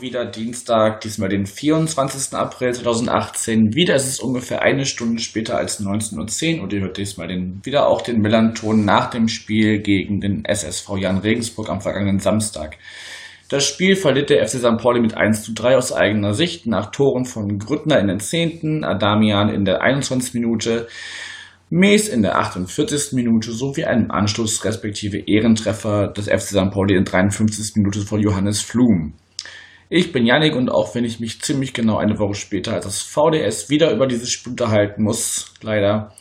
wieder Dienstag, diesmal den 24. April 2018. Wieder ist es ungefähr eine Stunde später als 19.10 Uhr und ihr hört diesmal den, wieder auch den Millanton nach dem Spiel gegen den SSV Jan Regensburg am vergangenen Samstag. Das Spiel verliert der FC St. Pauli mit 1 zu 3 aus eigener Sicht nach Toren von Grüttner in den 10., Adamian in der 21. Minute, Mees in der 48. Minute sowie einem Anschluss respektive Ehrentreffer des FC St. Pauli in der 53. Minute von Johannes Flum. Ich bin Yannick und auch wenn ich mich ziemlich genau eine Woche später als das VDS wieder über dieses Spiel unterhalten muss, leider,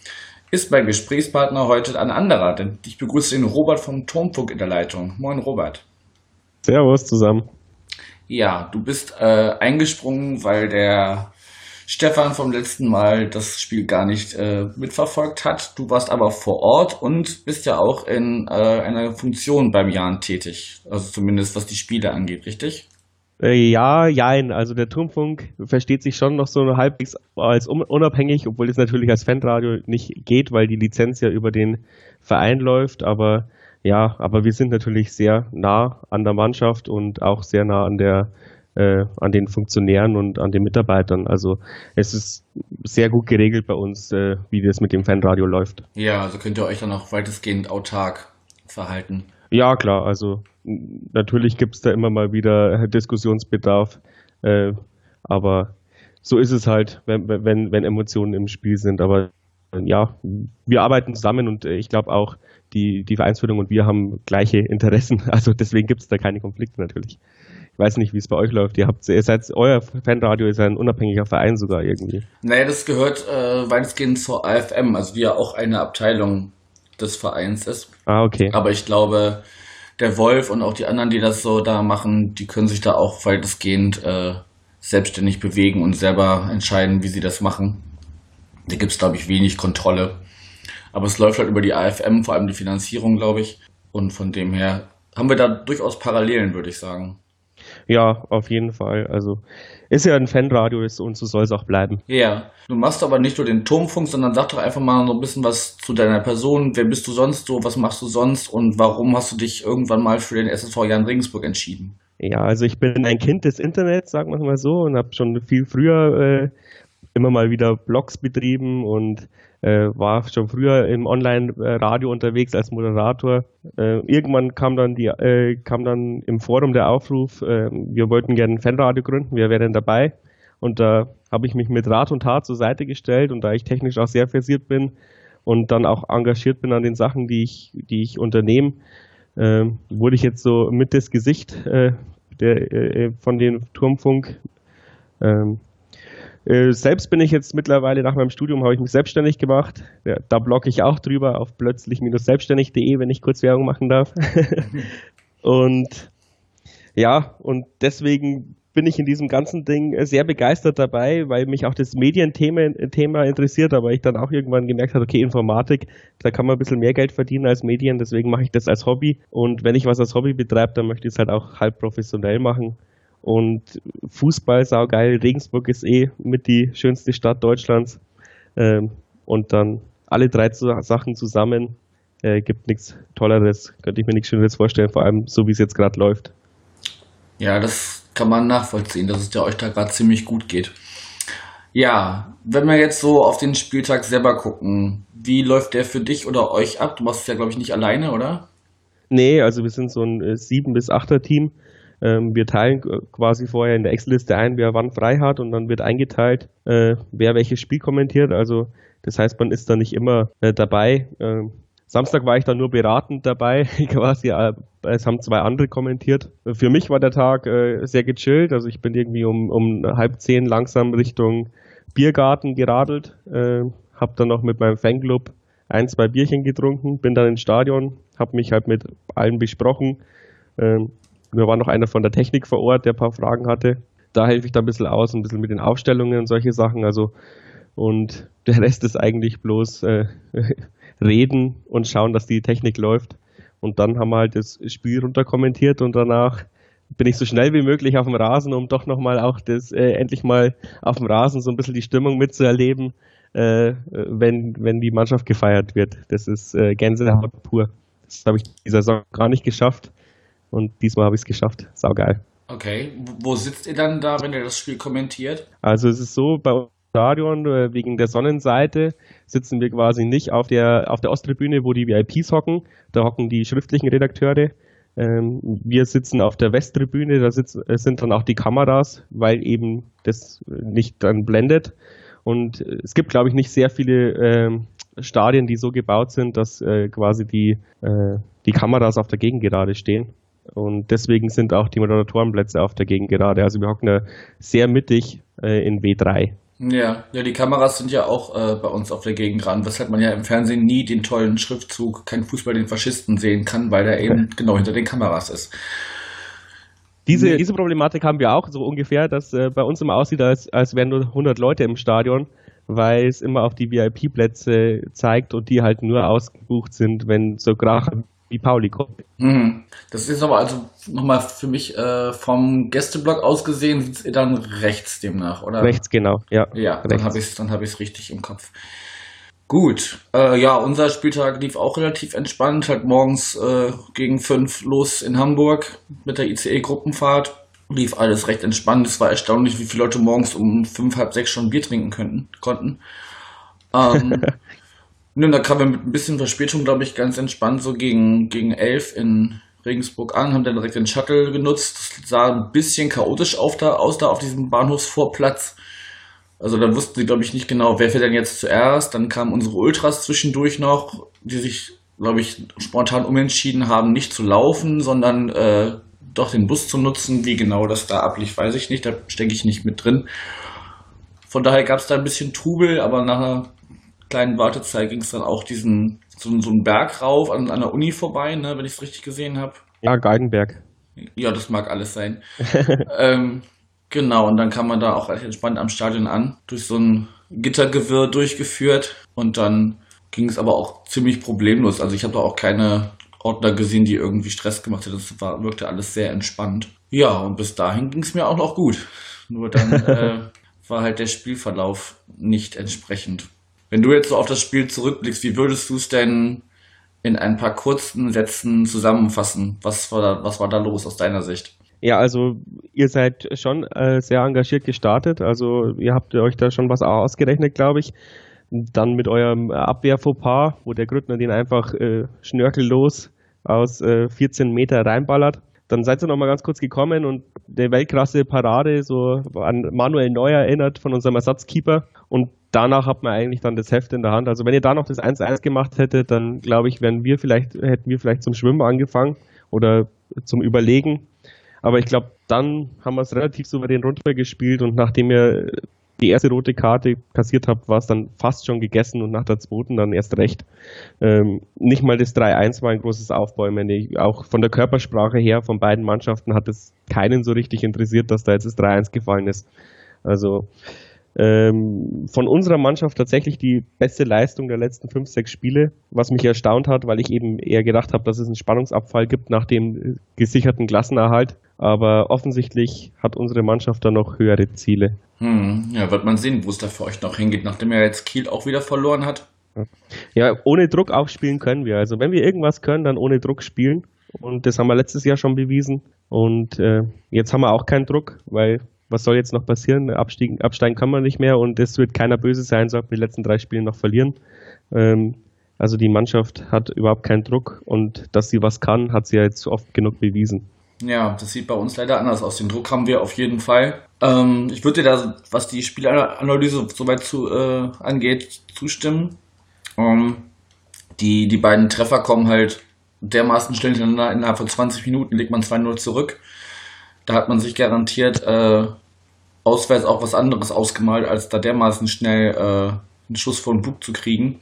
ist mein Gesprächspartner heute ein anderer, denn ich begrüße den Robert vom Turmfunk in der Leitung. Moin Robert. Servus zusammen. Ja, du bist äh, eingesprungen, weil der Stefan vom letzten Mal das Spiel gar nicht äh, mitverfolgt hat. Du warst aber vor Ort und bist ja auch in äh, einer Funktion beim Jan tätig. Also zumindest was die Spiele angeht, richtig? Äh, ja, jein. Also der Turmfunk versteht sich schon noch so halbwegs als unabhängig, obwohl es natürlich als Fanradio nicht geht, weil die Lizenz ja über den Verein läuft. Aber ja, aber wir sind natürlich sehr nah an der Mannschaft und auch sehr nah an der äh, an den Funktionären und an den Mitarbeitern. Also es ist sehr gut geregelt bei uns, äh, wie das mit dem Fanradio läuft. Ja, also könnt ihr euch dann auch weitestgehend autark verhalten. Ja, klar. Also natürlich gibt es da immer mal wieder Diskussionsbedarf, äh, aber so ist es halt, wenn, wenn, wenn Emotionen im Spiel sind. Aber ja, wir arbeiten zusammen und ich glaube auch, die, die Vereinsführung und wir haben gleiche Interessen. Also deswegen gibt es da keine Konflikte natürlich weiß nicht, wie es bei euch läuft. Ihr habt, ihr seid, euer Fanradio ist ein unabhängiger Verein sogar irgendwie. Naja, das gehört äh, weitestgehend zur AFM, also die ja auch eine Abteilung des Vereins ist. Ah, okay. Aber ich glaube, der Wolf und auch die anderen, die das so da machen, die können sich da auch weitestgehend äh, selbstständig bewegen und selber entscheiden, wie sie das machen. Da gibt es, glaube ich, wenig Kontrolle. Aber es läuft halt über die AFM, vor allem die Finanzierung, glaube ich. Und von dem her haben wir da durchaus Parallelen, würde ich sagen. Ja, auf jeden Fall. Also ist ja ein Fanradio und so soll es auch bleiben. Ja, du machst aber nicht nur den Turmfunk, sondern sag doch einfach mal so ein bisschen was zu deiner Person. Wer bist du sonst so? Was machst du sonst? Und warum hast du dich irgendwann mal für den SSV Jan Regensburg entschieden? Ja, also ich bin ein Kind des Internets, sagen wir mal so, und habe schon viel früher äh, immer mal wieder Blogs betrieben und äh, war schon früher im Online-Radio unterwegs als Moderator. Äh, irgendwann kam dann die äh, kam dann im Forum der Aufruf, äh, wir wollten gerne ein Fanradio gründen, wir wären dabei. Und da habe ich mich mit Rat und Tat zur Seite gestellt und da ich technisch auch sehr versiert bin und dann auch engagiert bin an den Sachen, die ich, die ich unternehme, äh, wurde ich jetzt so mit das Gesicht äh, der, von dem Turmfunk. Ähm, äh, selbst bin ich jetzt mittlerweile nach meinem Studium, habe ich mich selbstständig gemacht. Ja, da blogge ich auch drüber auf plötzlich-selbstständig.de, wenn ich kurz Werbung machen darf. und ja, und deswegen bin ich in diesem ganzen Ding sehr begeistert dabei, weil mich auch das Medienthema Thema interessiert, aber ich dann auch irgendwann gemerkt habe, okay, Informatik, da kann man ein bisschen mehr Geld verdienen als Medien, deswegen mache ich das als Hobby. Und wenn ich was als Hobby betreibe, dann möchte ich es halt auch halb professionell machen. Und Fußball saugeil. Regensburg ist eh mit die schönste Stadt Deutschlands. Ähm, und dann alle drei Sachen zusammen äh, gibt nichts Tolleres. Könnte ich mir nichts Schöneres vorstellen, vor allem so wie es jetzt gerade läuft. Ja, das kann man nachvollziehen, dass es ja euch da gerade ziemlich gut geht. Ja, wenn wir jetzt so auf den Spieltag selber gucken, wie läuft der für dich oder euch ab? Du machst es ja, glaube ich, nicht alleine, oder? Nee, also wir sind so ein äh, sieben bis achter Team. Ähm, wir teilen quasi vorher in der Excel-Liste ein, wer wann frei hat und dann wird eingeteilt, äh, wer welches Spiel kommentiert. Also das heißt, man ist da nicht immer äh, dabei. Ähm, Samstag war ich dann nur beratend dabei, quasi. Äh, es haben zwei andere kommentiert. Für mich war der Tag äh, sehr gechillt. Also ich bin irgendwie um, um halb zehn langsam Richtung Biergarten geradelt, äh, habe dann noch mit meinem Fanclub ein, zwei Bierchen getrunken, bin dann ins Stadion, habe mich halt mit allen besprochen. Ähm, mir war noch einer von der Technik vor Ort, der ein paar Fragen hatte. Da helfe ich da ein bisschen aus, ein bisschen mit den Aufstellungen und solche Sachen. Also, und der Rest ist eigentlich bloß äh, reden und schauen, dass die Technik läuft. Und dann haben wir halt das Spiel runter kommentiert und danach bin ich so schnell wie möglich auf dem Rasen, um doch nochmal auch das äh, endlich mal auf dem Rasen so ein bisschen die Stimmung mitzuerleben, äh, wenn, wenn die Mannschaft gefeiert wird. Das ist äh, Gänsehaut pur. Das habe ich dieser Saison gar nicht geschafft und diesmal habe ich es geschafft. Saugeil. Okay, wo sitzt ihr dann da, wenn ihr das Spiel kommentiert? Also es ist so, bei uns im Stadion, äh, wegen der Sonnenseite, sitzen wir quasi nicht auf der, auf der Osttribüne, wo die VIPs hocken. Da hocken die schriftlichen Redakteure. Ähm, wir sitzen auf der Westtribüne, da sitzen, äh, sind dann auch die Kameras, weil eben das nicht dann blendet. Und es gibt, glaube ich, nicht sehr viele ähm, Stadien, die so gebaut sind, dass äh, quasi die, äh, die Kameras auf der Gegengerade stehen. Und deswegen sind auch die Moderatorenplätze auf der Gegengerade. Also wir hocken da sehr mittig äh, in W3. Ja, ja, die Kameras sind ja auch äh, bei uns auf der Gegengrad, weshalb man ja im Fernsehen nie den tollen Schriftzug Kein Fußball den Faschisten sehen kann, weil der eben genau hinter den Kameras ist. Diese, diese Problematik haben wir auch so ungefähr, dass äh, bei uns immer aussieht, als, als wären nur 100 Leute im Stadion, weil es immer auf die VIP-Plätze zeigt und die halt nur ausgebucht sind, wenn so Kracher wie Pauli kommt. Mhm. Das ist aber also nochmal für mich äh, vom Gästeblock aus gesehen, sitzt ihr dann rechts demnach, oder? Rechts, genau, ja. Ja, dann habe ich es hab richtig im Kopf. Gut, äh, ja, unser Spieltag lief auch relativ entspannt, halt morgens äh, gegen fünf los in Hamburg mit der ICE-Gruppenfahrt. Lief alles recht entspannt. Es war erstaunlich, wie viele Leute morgens um fünf, halb sechs schon Bier trinken könnten, konnten. Ähm, nun, da kamen wir mit ein bisschen Verspätung, glaube ich, ganz entspannt so gegen, gegen elf in Regensburg an, haben dann direkt den Shuttle genutzt. Das sah ein bisschen chaotisch auf da, aus da auf diesem Bahnhofsvorplatz. Also da wussten sie, glaube ich, nicht genau, wer fährt denn jetzt zuerst. Dann kamen unsere Ultras zwischendurch noch, die sich, glaube ich, spontan umentschieden haben, nicht zu laufen, sondern äh, doch den Bus zu nutzen. Wie genau das da ablief, weiß ich nicht. Da stecke ich nicht mit drin. Von daher gab es da ein bisschen Trubel, aber nach einer kleinen Wartezeit ging es dann auch diesen so, so einen Berg rauf an, an der Uni vorbei, ne, wenn ich es richtig gesehen habe. Ja, Geigenberg. Ja, das mag alles sein. ähm, Genau, und dann kam man da auch recht entspannt am Stadion an, durch so ein Gittergewirr durchgeführt und dann ging es aber auch ziemlich problemlos. Also ich habe da auch keine Ordner gesehen, die irgendwie Stress gemacht hätten. Das war, wirkte alles sehr entspannt. Ja, und bis dahin ging es mir auch noch gut. Nur dann äh, war halt der Spielverlauf nicht entsprechend. Wenn du jetzt so auf das Spiel zurückblickst, wie würdest du es denn in ein paar kurzen Sätzen zusammenfassen? Was war da, was war da los aus deiner Sicht? Ja, also ihr seid schon äh, sehr engagiert gestartet. Also ihr habt euch da schon was ausgerechnet, glaube ich. Dann mit eurem Abwehrfauxpas, wo der Grüttner den einfach äh, schnörkellos aus äh, 14 Meter reinballert. Dann seid ihr noch mal ganz kurz gekommen und der weltklasse Parade so an Manuel Neuer erinnert von unserem Ersatzkeeper. Und danach hat man eigentlich dann das Heft in der Hand. Also wenn ihr da noch das 1-1 gemacht hättet, dann glaube ich, wären wir vielleicht, hätten wir vielleicht zum Schwimmen angefangen oder zum Überlegen. Aber ich glaube, dann haben wir es relativ souverän runtergespielt und nachdem ihr die erste rote Karte kassiert habt, war es dann fast schon gegessen und nach der zweiten dann erst recht. Ähm, nicht mal das 3-1 war ein großes Aufbäumen. Auch von der Körpersprache her von beiden Mannschaften hat es keinen so richtig interessiert, dass da jetzt das 3-1 gefallen ist. Also ähm, von unserer Mannschaft tatsächlich die beste Leistung der letzten fünf, sechs Spiele, was mich erstaunt hat, weil ich eben eher gedacht habe, dass es einen Spannungsabfall gibt nach dem gesicherten Klassenerhalt. Aber offensichtlich hat unsere Mannschaft da noch höhere Ziele. Hm, ja, wird man sehen, wo es da für euch noch hingeht, nachdem er jetzt Kiel auch wieder verloren hat. Ja, ohne Druck auch spielen können wir. Also wenn wir irgendwas können, dann ohne Druck spielen. Und das haben wir letztes Jahr schon bewiesen. Und äh, jetzt haben wir auch keinen Druck, weil was soll jetzt noch passieren? Abstiegen, absteigen kann man nicht mehr und es wird keiner böse sein, sollten wir die letzten drei Spiele noch verlieren. Ähm, also die Mannschaft hat überhaupt keinen Druck und dass sie was kann, hat sie ja jetzt oft genug bewiesen. Ja, das sieht bei uns leider anders aus. Den Druck haben wir auf jeden Fall. Ähm, ich würde dir da, was die Spielanalyse soweit zu, äh, angeht, zustimmen. Ähm, die, die beiden Treffer kommen halt dermaßen schnell hintereinander. Innerhalb von 20 Minuten legt man 2-0 zurück. Da hat man sich garantiert äh, auswärts auch was anderes ausgemalt, als da dermaßen schnell äh, einen Schuss von Bug zu kriegen.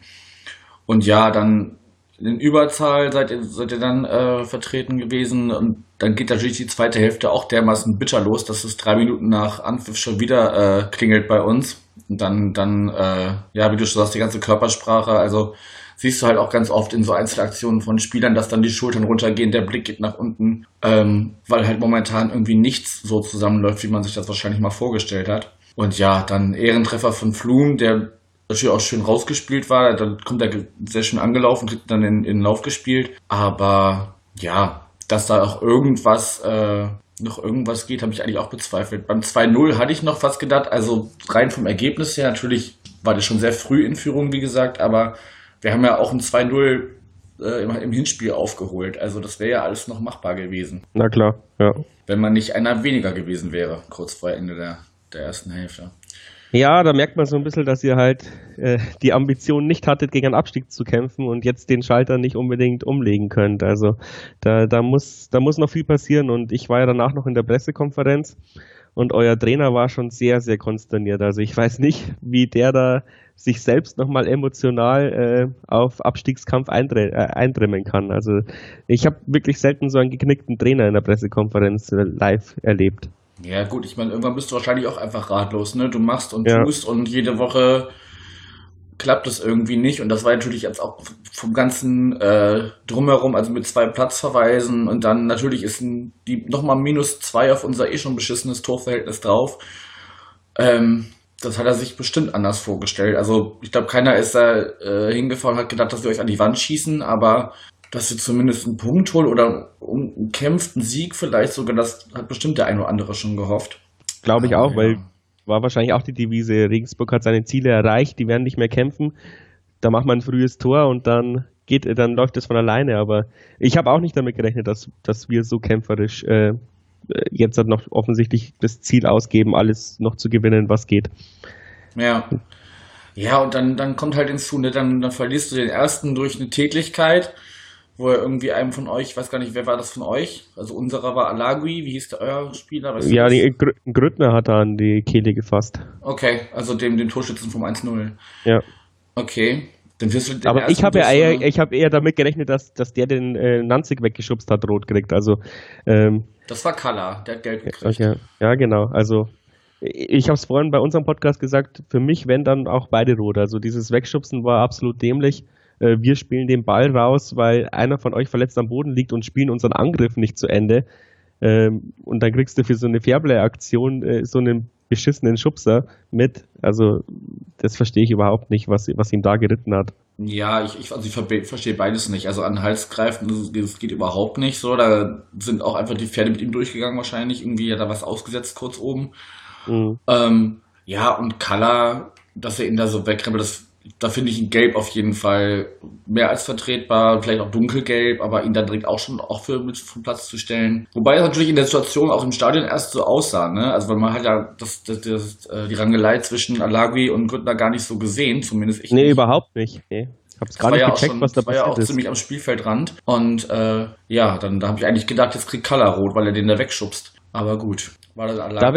Und ja, dann in Überzahl seid ihr, seid ihr dann äh, vertreten gewesen und dann geht natürlich die zweite Hälfte auch dermaßen bitter los, dass es drei Minuten nach Anpfiff schon wieder äh, klingelt bei uns. Und dann, dann äh, ja, wie du schon sagst, die ganze Körpersprache, also siehst du halt auch ganz oft in so Einzelaktionen von Spielern, dass dann die Schultern runtergehen, der Blick geht nach unten, ähm, weil halt momentan irgendwie nichts so zusammenläuft, wie man sich das wahrscheinlich mal vorgestellt hat. Und ja, dann Ehrentreffer von Flum, der natürlich auch schön rausgespielt war. Dann kommt er sehr schön angelaufen, kriegt dann in, in den Lauf gespielt. Aber ja, dass da auch irgendwas äh, noch irgendwas geht, habe ich eigentlich auch bezweifelt. Beim 2-0 hatte ich noch was gedacht, also rein vom Ergebnis her, natürlich war das schon sehr früh in Führung, wie gesagt, aber wir haben ja auch ein 2-0 äh, im, im, Hinspiel aufgeholt. Also das wäre ja alles noch machbar gewesen. Na klar, ja. Wenn man nicht einer weniger gewesen wäre, kurz vor Ende der, der ersten Hälfte. Ja, da merkt man so ein bisschen, dass ihr halt äh, die Ambition nicht hattet, gegen einen Abstieg zu kämpfen und jetzt den Schalter nicht unbedingt umlegen könnt. Also da, da, muss, da muss noch viel passieren und ich war ja danach noch in der Pressekonferenz und euer Trainer war schon sehr, sehr konsterniert. Also ich weiß nicht, wie der da sich selbst nochmal emotional äh, auf Abstiegskampf eindre äh, eindrimmen kann. Also ich habe wirklich selten so einen geknickten Trainer in der Pressekonferenz äh, live erlebt. Ja, gut, ich meine, irgendwann bist du wahrscheinlich auch einfach ratlos, ne? Du machst und ja. tust und jede Woche klappt es irgendwie nicht. Und das war natürlich jetzt auch vom ganzen äh, Drumherum, also mit zwei Platzverweisen und dann natürlich ist ein, die nochmal minus zwei auf unser eh schon beschissenes Torverhältnis drauf. Ähm, das hat er sich bestimmt anders vorgestellt. Also ich glaube, keiner ist da äh, hingefahren und hat gedacht, dass wir euch an die Wand schießen, aber dass sie zumindest einen Punkt holen oder einen kämpften Sieg vielleicht sogar, das hat bestimmt der ein oder andere schon gehofft. Glaube ich auch, ja. weil war wahrscheinlich auch die Devise, Regensburg hat seine Ziele erreicht, die werden nicht mehr kämpfen. Da macht man ein frühes Tor und dann geht, dann läuft es von alleine. Aber ich habe auch nicht damit gerechnet, dass, dass wir so kämpferisch äh, jetzt halt noch offensichtlich das Ziel ausgeben, alles noch zu gewinnen, was geht. Ja. Ja, und dann, dann kommt halt hinzu, ne, dann, dann verlierst du den ersten durch eine Tätigkeit wo er irgendwie einem von euch, ich weiß gar nicht, wer war das von euch? Also unserer war Alagui, wie hieß der euer Spieler? Weißt ja, die Gr Grüttner hat er an die Kehle gefasst. Okay, also dem, dem Torschützen vom 1-0. Ja. Okay. Dann wirst du Aber ich habe eher, ich hab eher damit gerechnet, dass, dass der den äh, Nanzig weggeschubst hat, rot kriegt. Also, ähm, das war Kalla, der hat gelb gekriegt. Okay. Ja, genau. Also ich habe es vorhin bei unserem Podcast gesagt, für mich wenn dann auch beide rot. Also dieses Wegschubsen war absolut dämlich. Äh, wir spielen den Ball raus, weil einer von euch verletzt am Boden liegt und spielen unseren Angriff nicht zu Ende. Ähm, und dann kriegst du für so eine Fairplay-Aktion äh, so einen beschissenen Schubser mit. Also das verstehe ich überhaupt nicht, was, was ihn da geritten hat. Ja, ich, ich, also ich verstehe beides nicht. Also an den Hals greifen, das, das, geht überhaupt nicht so. Da sind auch einfach die Pferde mit ihm durchgegangen wahrscheinlich. Irgendwie hat er was ausgesetzt kurz oben. Mhm. Ähm, ja, und Kalla, dass er ihn da so wegrempelt, das da finde ich ihn gelb auf jeden Fall mehr als vertretbar, vielleicht auch dunkelgelb, aber ihn dann direkt auch schon auch für mit vom Platz zu stellen. Wobei es natürlich in der Situation auch im Stadion erst so aussah, ne? Also weil man hat ja das, das, das, äh, die Rangelei zwischen Alagui und Grüttner gar nicht so gesehen, zumindest ich. Nee, nicht. überhaupt nicht. Nee. Ich hab's nicht ja gecheckt, schon, was da passiert ist. war ja auch ist. ziemlich am Spielfeldrand. Und äh, ja, dann da habe ich eigentlich gedacht, jetzt kriegt Kalla rot, weil er den da wegschubst. Aber gut. War das Alagui? Da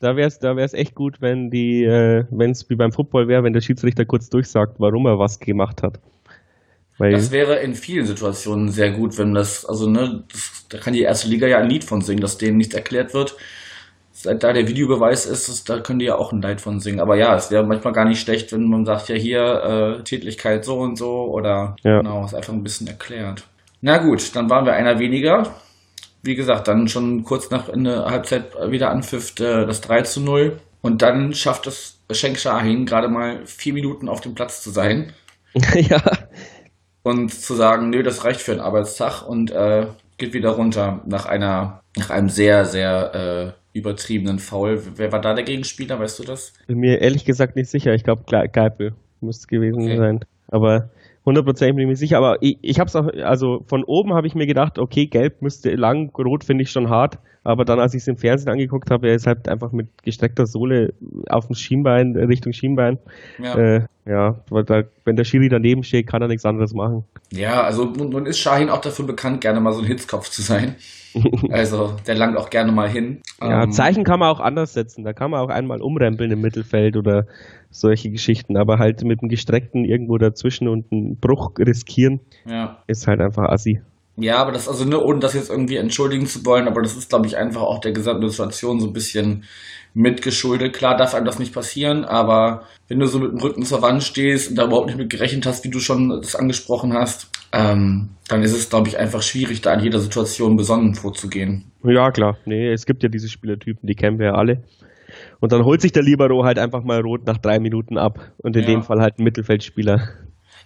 da wäre es da wär's echt gut, wenn die, äh, wenn es wie beim Football wäre, wenn der Schiedsrichter kurz durchsagt, warum er was gemacht hat. Weil das wäre in vielen Situationen sehr gut, wenn das, also ne, das, da kann die erste Liga ja ein Lied von singen, dass denen nichts erklärt wird. Seit da der Videobeweis ist, das, da können die ja auch ein Lied von singen. Aber ja, es wäre manchmal gar nicht schlecht, wenn man sagt, ja hier, äh, Tätigkeit so und so oder ja. genau, ist einfach ein bisschen erklärt. Na gut, dann waren wir einer weniger wie gesagt, dann schon kurz nach Ende Halbzeit wieder anpfifft äh, das 3 zu 0. Und dann schafft es Schenk Shahin gerade mal vier Minuten auf dem Platz zu sein. ja. Und zu sagen, nö, das reicht für einen Arbeitstag und äh, geht wieder runter nach einer, nach einem sehr, sehr äh, übertriebenen Foul. Wer war da der Gegenspieler, weißt du das? Bin mir ehrlich gesagt nicht sicher. Ich glaube, Geipel müsste gewesen okay. sein. Aber hundertprozentig bin ich mir sicher, aber ich, ich habe es auch, also von oben habe ich mir gedacht, okay, gelb müsste lang, rot finde ich schon hart, aber dann, als ich es im Fernsehen angeguckt habe, er ist halt einfach mit gestreckter Sohle auf dem Schienbein, Richtung Schienbein. Ja, äh, ja weil da, wenn der Schiri daneben steht, kann er nichts anderes machen. Ja, also nun ist Shahin auch dafür bekannt, gerne mal so ein Hitzkopf zu sein. also der langt auch gerne mal hin. Ja, ähm, Zeichen kann man auch anders setzen. Da kann man auch einmal umrempeln im Mittelfeld oder solche Geschichten, aber halt mit einem gestreckten irgendwo dazwischen und einen Bruch riskieren, ja. ist halt einfach assi. Ja, aber das, also, ne, ohne das jetzt irgendwie entschuldigen zu wollen, aber das ist, glaube ich, einfach auch der gesamten Situation so ein bisschen mitgeschuldet. Klar darf einem das nicht passieren, aber wenn du so mit dem Rücken zur Wand stehst und da überhaupt nicht mit gerechnet hast, wie du schon das angesprochen hast, ähm, dann ist es, glaube ich, einfach schwierig, da in jeder Situation besonnen vorzugehen. Ja, klar. Nee, es gibt ja diese Spielertypen, die kennen wir ja alle. Und dann holt sich der Libero halt einfach mal rot nach drei Minuten ab. Und in ja. dem Fall halt ein Mittelfeldspieler.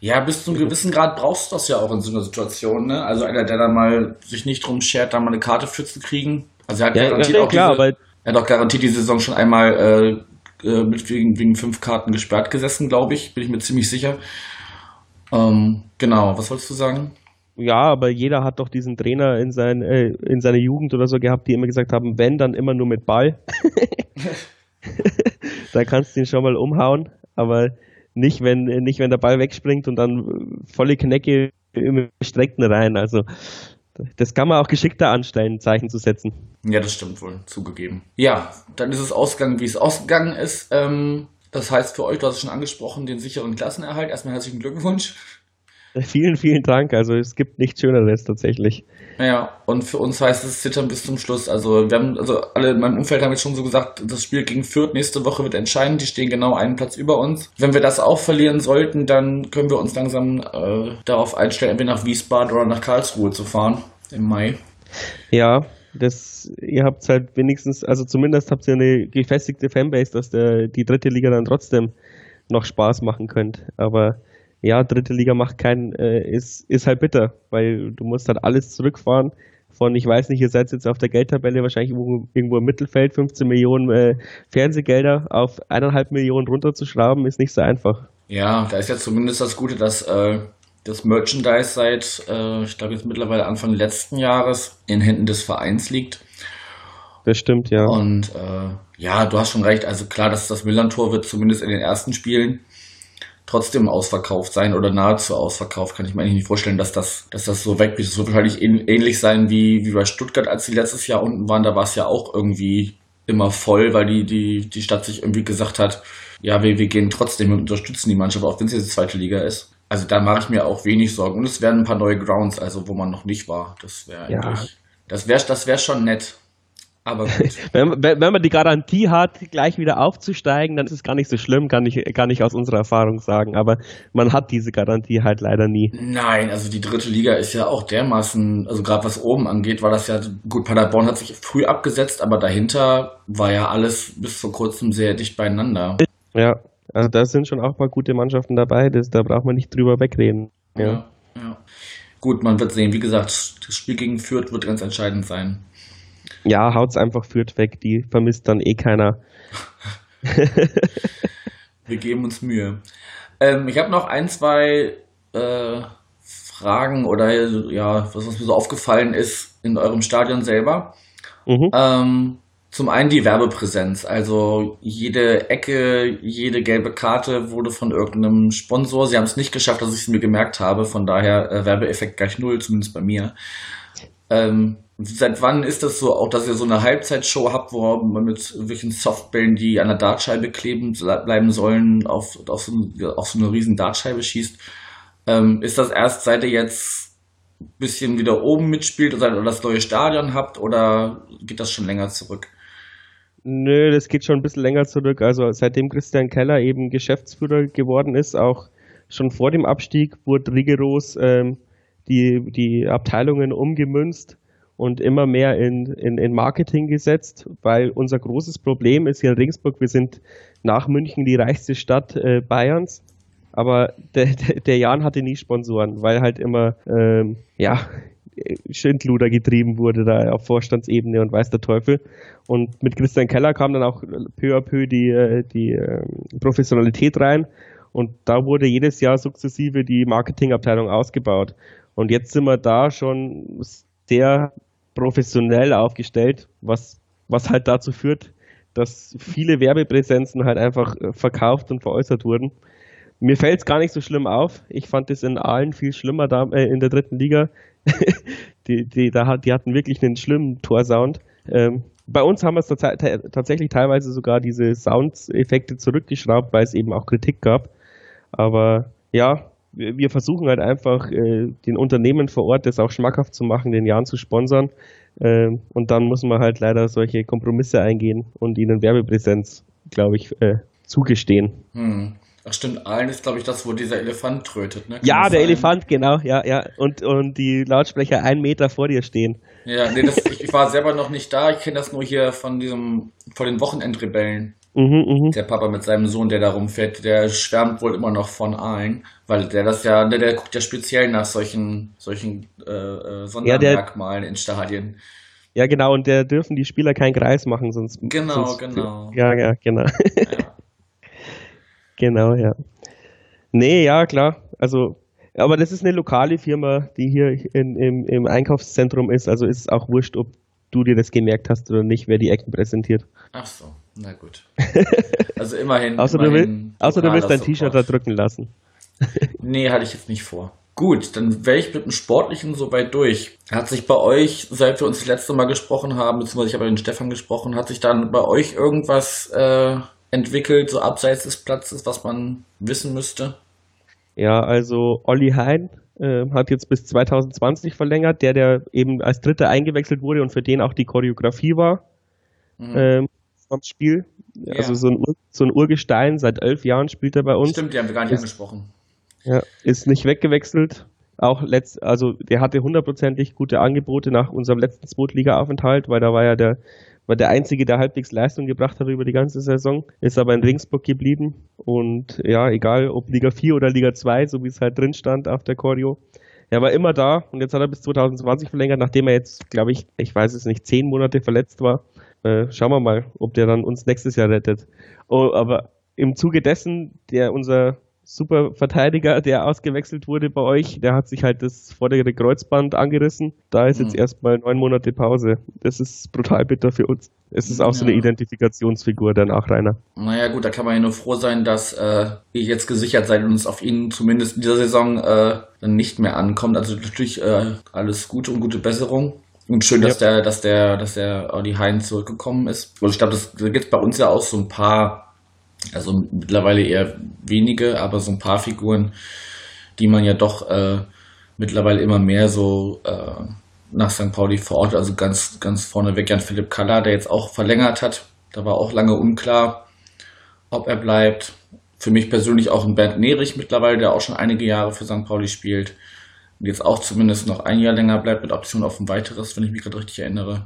Ja, bis zu einem gewissen Grad brauchst du das ja auch in so einer Situation, ne? Also einer, der dann mal sich nicht drum schert, da mal eine Karte für zu kriegen. Also er hat ja, garantiert ja, auch klar, diese, er hat auch garantiert die Saison schon einmal äh, äh, mit wegen, wegen fünf Karten gesperrt gesessen, glaube ich, bin ich mir ziemlich sicher. Ähm, genau, was wolltest du sagen? Ja, aber jeder hat doch diesen Trainer in, sein, äh, in seiner Jugend oder so gehabt, die immer gesagt haben, wenn, dann immer nur mit Ball. da kannst du ihn schon mal umhauen, aber nicht, wenn, nicht, wenn der Ball wegspringt und dann volle Knecke im Streckten rein. Also das kann man auch geschickter anstellen, Zeichen zu setzen. Ja, das stimmt wohl, zugegeben. Ja, dann ist es ausgegangen, wie es ausgegangen ist. Ähm, das heißt für euch, du hast es schon angesprochen, den sicheren Klassenerhalt. Erstmal herzlichen Glückwunsch. Vielen, vielen Dank. Also es gibt nichts Schöneres tatsächlich. Ja, und für uns heißt es Zittern bis zum Schluss. Also wir haben, also alle in meinem Umfeld haben jetzt schon so gesagt, das Spiel gegen Fürth nächste Woche wird entscheiden. Die stehen genau einen Platz über uns. Wenn wir das auch verlieren sollten, dann können wir uns langsam äh, darauf einstellen, entweder nach Wiesbaden oder nach Karlsruhe zu fahren im Mai. Ja, das, ihr habt halt wenigstens, also zumindest habt ihr eine gefestigte Fanbase, dass der, die dritte Liga dann trotzdem noch Spaß machen könnt. Aber ja, dritte Liga macht keinen, äh, ist, ist halt bitter, weil du musst halt alles zurückfahren. Von, ich weiß nicht, ihr seid jetzt auf der Geldtabelle wahrscheinlich irgendwo, irgendwo im Mittelfeld, 15 Millionen äh, Fernsehgelder auf eineinhalb Millionen runterzuschrauben, ist nicht so einfach. Ja, da ist ja zumindest das Gute, dass äh, das Merchandise seit, äh, ich glaube jetzt mittlerweile Anfang letzten Jahres in Händen des Vereins liegt. Das stimmt, ja. Und äh, ja, du hast schon recht. Also klar, dass das Millantor wird zumindest in den ersten Spielen trotzdem ausverkauft sein oder nahezu ausverkauft. Kann ich mir eigentlich nicht vorstellen, dass das, dass das so wegbricht. Es wird wahrscheinlich ähnlich sein wie, wie bei Stuttgart, als sie letztes Jahr unten waren. Da war es ja auch irgendwie immer voll, weil die, die, die Stadt sich irgendwie gesagt hat, ja, wir, wir gehen trotzdem und unterstützen die Mannschaft, auch wenn es jetzt die zweite Liga ist. Also da mache ich mir auch wenig Sorgen. Und es werden ein paar neue Grounds, also wo man noch nicht war. Das wäre ja. das wäre das wär schon nett. Aber gut. wenn, wenn, man die Garantie hat, gleich wieder aufzusteigen, dann ist es gar nicht so schlimm, kann ich gar nicht aus unserer Erfahrung sagen. Aber man hat diese Garantie halt leider nie. Nein, also die dritte Liga ist ja auch dermaßen, also gerade was oben angeht, war das ja, gut, Paderborn hat sich früh abgesetzt, aber dahinter war ja alles bis vor kurzem sehr dicht beieinander. Ja, also da sind schon auch paar gute Mannschaften dabei, das, da braucht man nicht drüber wegreden. Ja. ja, ja. Gut, man wird sehen. Wie gesagt, das Spiel gegen Fürth wird ganz entscheidend sein. Ja, haut's einfach Fürth weg, die vermisst dann eh keiner. Wir geben uns Mühe. Ähm, ich habe noch ein, zwei äh, Fragen oder ja, was, was mir so aufgefallen ist in eurem Stadion selber. Mhm. Ähm, zum einen die Werbepräsenz. Also jede Ecke, jede gelbe Karte wurde von irgendeinem Sponsor. Sie haben es nicht geschafft, dass ich es mir gemerkt habe. Von daher äh, Werbeeffekt gleich null, zumindest bei mir. Ähm, Seit wann ist das so, auch dass ihr so eine Halbzeitshow habt, wo man mit irgendwelchen Softbällen, die an der Dartscheibe kleben bleiben sollen, auf, auf, so, auf so eine riesen Dartscheibe schießt? Ähm, ist das erst seit ihr jetzt ein bisschen wieder oben mitspielt oder das neue Stadion habt oder geht das schon länger zurück? Nö, das geht schon ein bisschen länger zurück. Also seitdem Christian Keller eben Geschäftsführer geworden ist, auch schon vor dem Abstieg, wurde rigoros ähm, die, die Abteilungen umgemünzt und immer mehr in, in, in Marketing gesetzt, weil unser großes Problem ist hier in Regensburg, wir sind nach München die reichste Stadt äh, Bayerns, aber der, der, Jan hatte nie Sponsoren, weil halt immer, ähm, ja, Schindluder getrieben wurde da auf Vorstandsebene und weiß der Teufel. Und mit Christian Keller kam dann auch peu à peu die, äh, die ähm, Professionalität rein und da wurde jedes Jahr sukzessive die Marketingabteilung ausgebaut. Und jetzt sind wir da schon sehr professionell aufgestellt, was, was halt dazu führt, dass viele Werbepräsenzen halt einfach äh, verkauft und veräußert wurden. Mir fällt es gar nicht so schlimm auf. Ich fand es in Aalen viel schlimmer da, äh, in der dritten Liga. die, die, da, die hatten wirklich einen schlimmen Torsound. Ähm, bei uns haben wir es tatsächlich teilweise sogar diese Soundeffekte zurückgeschraubt, weil es eben auch Kritik gab. Aber ja, wir versuchen halt einfach, äh, den Unternehmen vor Ort das auch schmackhaft zu machen, den Jahren zu sponsern. Äh, und dann muss man halt leider solche Kompromisse eingehen und ihnen Werbepräsenz, glaube ich, äh, zugestehen. Hm. Ach stimmt, Aalen ist, glaube ich, das, wo dieser Elefant trötet, ne? Kann ja, der sein? Elefant, genau, ja, ja. Und, und die Lautsprecher einen Meter vor dir stehen. Ja, nee, das, ich, ich war selber noch nicht da. Ich kenne das nur hier von diesem, von den Wochenendrebellen. Mhm, mhm. Der Papa mit seinem Sohn, der da rumfährt, der schwärmt wohl immer noch von Aalen, weil der das ja, der, der guckt ja speziell nach solchen, solchen äh, äh, Sondermerkmalen in Stadien. Ja, genau, und der dürfen die Spieler keinen Kreis machen, sonst. Genau, sonst, genau. Ja, ja, genau. Ja. genau, ja. Nee, ja, klar. Also, aber das ist eine lokale Firma, die hier in, im, im Einkaufszentrum ist, also ist es auch wurscht, ob du dir das gemerkt hast oder nicht, wer die Ecken präsentiert. Ach so, na gut. Also immerhin. Außer, du, immerhin willst, außer du willst dein T-Shirt da drücken lassen. Nee, hatte ich jetzt nicht vor. Gut, dann wäre ich mit dem Sportlichen soweit durch. Hat sich bei euch, seit wir uns das letzte Mal gesprochen haben, beziehungsweise ich habe mit den Stefan gesprochen, hat sich dann bei euch irgendwas äh, entwickelt, so abseits des Platzes, was man wissen müsste? Ja, also Olli Hein äh, hat jetzt bis 2020 verlängert, der, der eben als Dritter eingewechselt wurde und für den auch die Choreografie war Mhm. ähm, vom Spiel. Ja. Also so ein, Ur, so ein Urgestein, seit elf Jahren spielt er bei uns. Stimmt, die haben wir gar nicht Ist- angesprochen. Ja, ist nicht weggewechselt. Auch letzt, also der hatte hundertprozentig gute Angebote nach unserem letzten Zweitliga-Aufenthalt, weil da war ja der, war der Einzige, der halbwegs Leistung gebracht hat über die ganze Saison, ist aber in Ringsburg geblieben. Und ja, egal ob Liga 4 oder Liga 2, so wie es halt drin stand auf der Choreo. Er war immer da und jetzt hat er bis 2020 verlängert, nachdem er jetzt, glaube ich, ich weiß es nicht, zehn Monate verletzt war. Äh, schauen wir mal, ob der dann uns nächstes Jahr rettet. Oh, aber im Zuge dessen, der unser super Verteidiger, der ausgewechselt wurde bei euch, der hat sich halt das vordere Kreuzband angerissen. Da ist jetzt Mhm. erstmal neun Monate Pause. Das ist brutal bitter für uns. Es ist auch so eine Ja. Identifikationsfigur, der Nachreiner. Naja gut, da kann man ja nur froh sein, dass äh, ihr jetzt gesichert seid und es auf ihn zumindest in dieser Saison äh, dann nicht mehr ankommt. Also natürlich äh, alles Gute und gute Besserung. Und schön, dass der, dass der, dass der Olli Hein zurückgekommen ist. Und ich glaube, das da gibt bei uns ja auch so ein paar, also mittlerweile eher wenige, aber so ein paar Figuren, die man ja doch äh, mittlerweile immer mehr so äh, nach St. Pauli verortet. Also ganz, ganz vorneweg Jan Philipp Kalla, der jetzt auch verlängert hat. Da war auch lange unklar, ob er bleibt. Für mich persönlich auch ein Bernd Nerich mittlerweile, der auch schon einige Jahre für St. Pauli spielt. Und jetzt auch zumindest noch ein Jahr länger bleibt mit Option auf ein weiteres, wenn ich mich gerade richtig erinnere.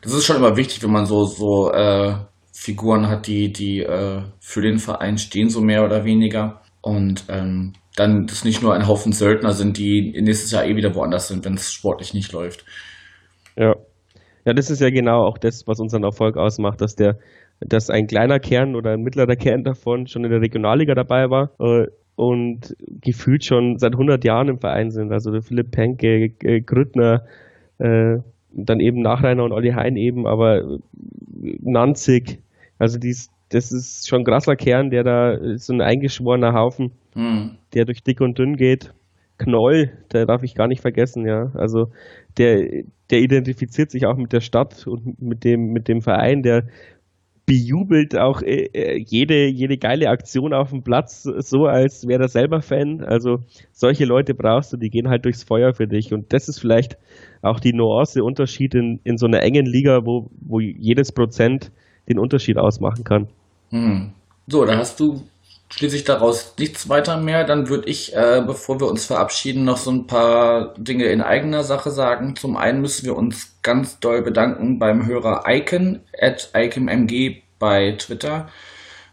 Das ist schon immer wichtig, wenn man so, so äh, Figuren hat, die, die äh, für den Verein stehen, so mehr oder weniger. Und ähm, dann das nicht nur ein Haufen Söldner sind, die nächstes Jahr eh wieder woanders sind, wenn es sportlich nicht läuft. Ja. Ja, das ist ja genau auch das, was unseren Erfolg ausmacht, dass der, dass ein kleiner Kern oder ein mittlerer Kern davon schon in der Regionalliga dabei war äh, und gefühlt schon seit 100 Jahren im Verein sind. Also der Philipp Penke, äh, Grüttner, äh, dann eben Nachreiner und Olli Hein eben, aber äh, Nanzig, also dies, das ist schon ein krasser Kern, der da ist so ein eingeschworener Haufen Hm. der durch dick und dünn geht. Knoll, der darf ich gar nicht vergessen, ja. Also der, der identifiziert sich auch mit der Stadt und mit dem, mit dem Verein, der bejubelt auch äh, äh, jede, jede geile Aktion auf dem Platz, so als wäre er selber Fan. Also solche Leute brauchst du, die gehen halt durchs Feuer für dich. Und das ist vielleicht auch die Nuance, Unterschied in, in so einer engen Liga, wo, wo jedes Prozent den Unterschied ausmachen kann. Hm. So, da hast du schließlich daraus nichts weiter mehr. Dann würde ich, äh, bevor wir uns verabschieden, noch so ein paar Dinge in eigener Sache sagen. Zum einen müssen wir uns ganz doll bedanken beim Hörer Icon at IconMG bei Twitter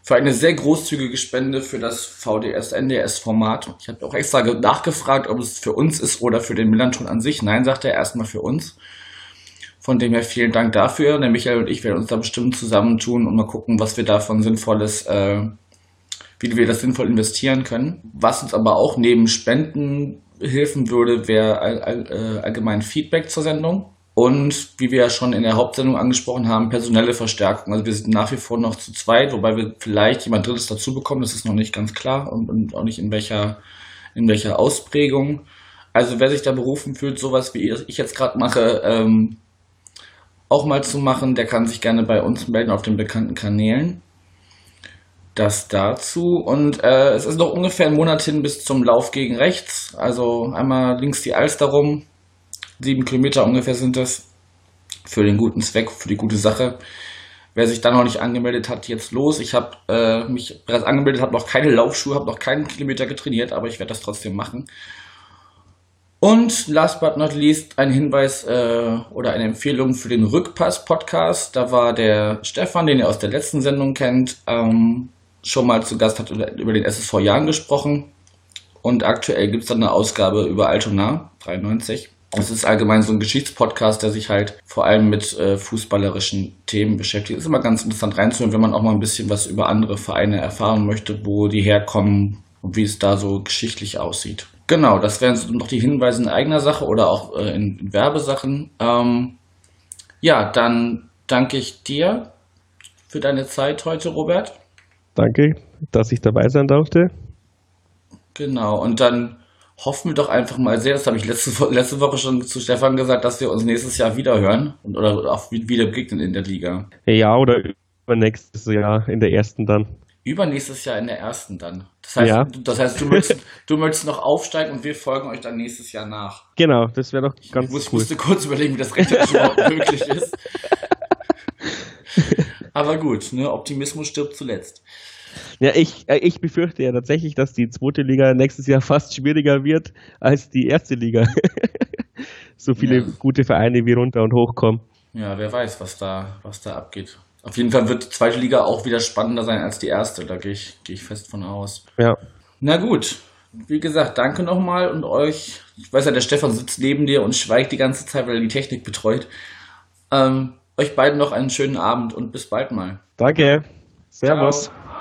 für eine sehr großzügige Spende für das VDS-NDS-Format. Ich habe auch extra ge- nachgefragt, ob es für uns ist oder für den Millanton an sich. Nein, sagt er erstmal für uns. Von dem her vielen Dank dafür. Der Michael und ich werden uns da bestimmt zusammentun und mal gucken, was wir davon Sinnvolles, äh, wie wir das sinnvoll investieren können. Was uns aber auch neben Spenden helfen würde, wäre all, all, äh, allgemein Feedback zur Sendung. Und wie wir ja schon in der Hauptsendung angesprochen haben, personelle Verstärkung. Also wir sind nach wie vor noch zu zweit, wobei wir vielleicht jemand Drittes dazu bekommen, das ist noch nicht ganz klar und, und auch nicht in welcher, in welcher Ausprägung. Also wer sich da berufen fühlt, sowas wie ich jetzt gerade mache, ähm, auch mal zu machen, der kann sich gerne bei uns melden auf den bekannten Kanälen. Das dazu. Und äh, es ist noch ungefähr ein Monat hin bis zum Lauf gegen rechts. Also einmal links die Alster rum. Sieben Kilometer ungefähr sind das. Für den guten Zweck, für die gute Sache. Wer sich da noch nicht angemeldet hat, jetzt los. Ich habe äh, mich bereits angemeldet, habe noch keine Laufschuhe, habe noch keinen Kilometer getrainiert, aber ich werde das trotzdem machen. Und last but not least ein Hinweis äh, oder eine Empfehlung für den Rückpass-Podcast. Da war der Stefan, den ihr aus der letzten Sendung kennt, ähm, schon mal zu Gast, hat über den SSV Jahren gesprochen. Und aktuell gibt es dann eine Ausgabe über Altona 93. Das ist allgemein so ein Geschichtspodcast, der sich halt vor allem mit äh, fußballerischen Themen beschäftigt. Ist immer ganz interessant reinzuhören, wenn man auch mal ein bisschen was über andere Vereine erfahren möchte, wo die herkommen und wie es da so geschichtlich aussieht. Genau, das wären so noch die Hinweise in eigener Sache oder auch äh, in, in, Werbesachen. Ähm, ja, dann danke ich dir für deine Zeit heute, Robert. Danke, dass ich dabei sein durfte. Genau, und dann hoffen wir doch einfach mal sehr, das habe ich letzte, letzte Woche schon zu Stefan gesagt, dass wir uns nächstes Jahr wieder hören und, oder auch wieder begegnen in der Liga. Ja, oder übernächstes Jahr in der ersten dann. Übernächstes Jahr in der ersten dann. Das heißt, ja. das heißt du, möchtest, du möchtest noch aufsteigen und wir folgen euch dann nächstes Jahr nach. Genau, das wäre doch ganz ich muss, cool. musste kurz überlegen, wie das rechterisch überhaupt möglich ist. Aber gut, ne, Optimismus stirbt zuletzt. Ja, ich, äh, ich befürchte ja tatsächlich, dass die zweite Liga nächstes Jahr fast schwieriger wird als die erste Liga. so viele ja. gute Vereine wie runter und hoch kommen. Ja, wer weiß, was da, was da abgeht. Auf jeden Fall wird die zweite Liga auch wieder spannender sein als die erste. Da gehe ich, gehe ich fest von aus. Ja. Na gut. Wie gesagt, danke nochmal und euch. Ich weiß ja, der Stefan sitzt neben dir und schweigt die ganze Zeit, weil er die Technik betreut. Ähm, euch beiden noch einen schönen Abend und bis bald mal. Danke. Servus. Ciao.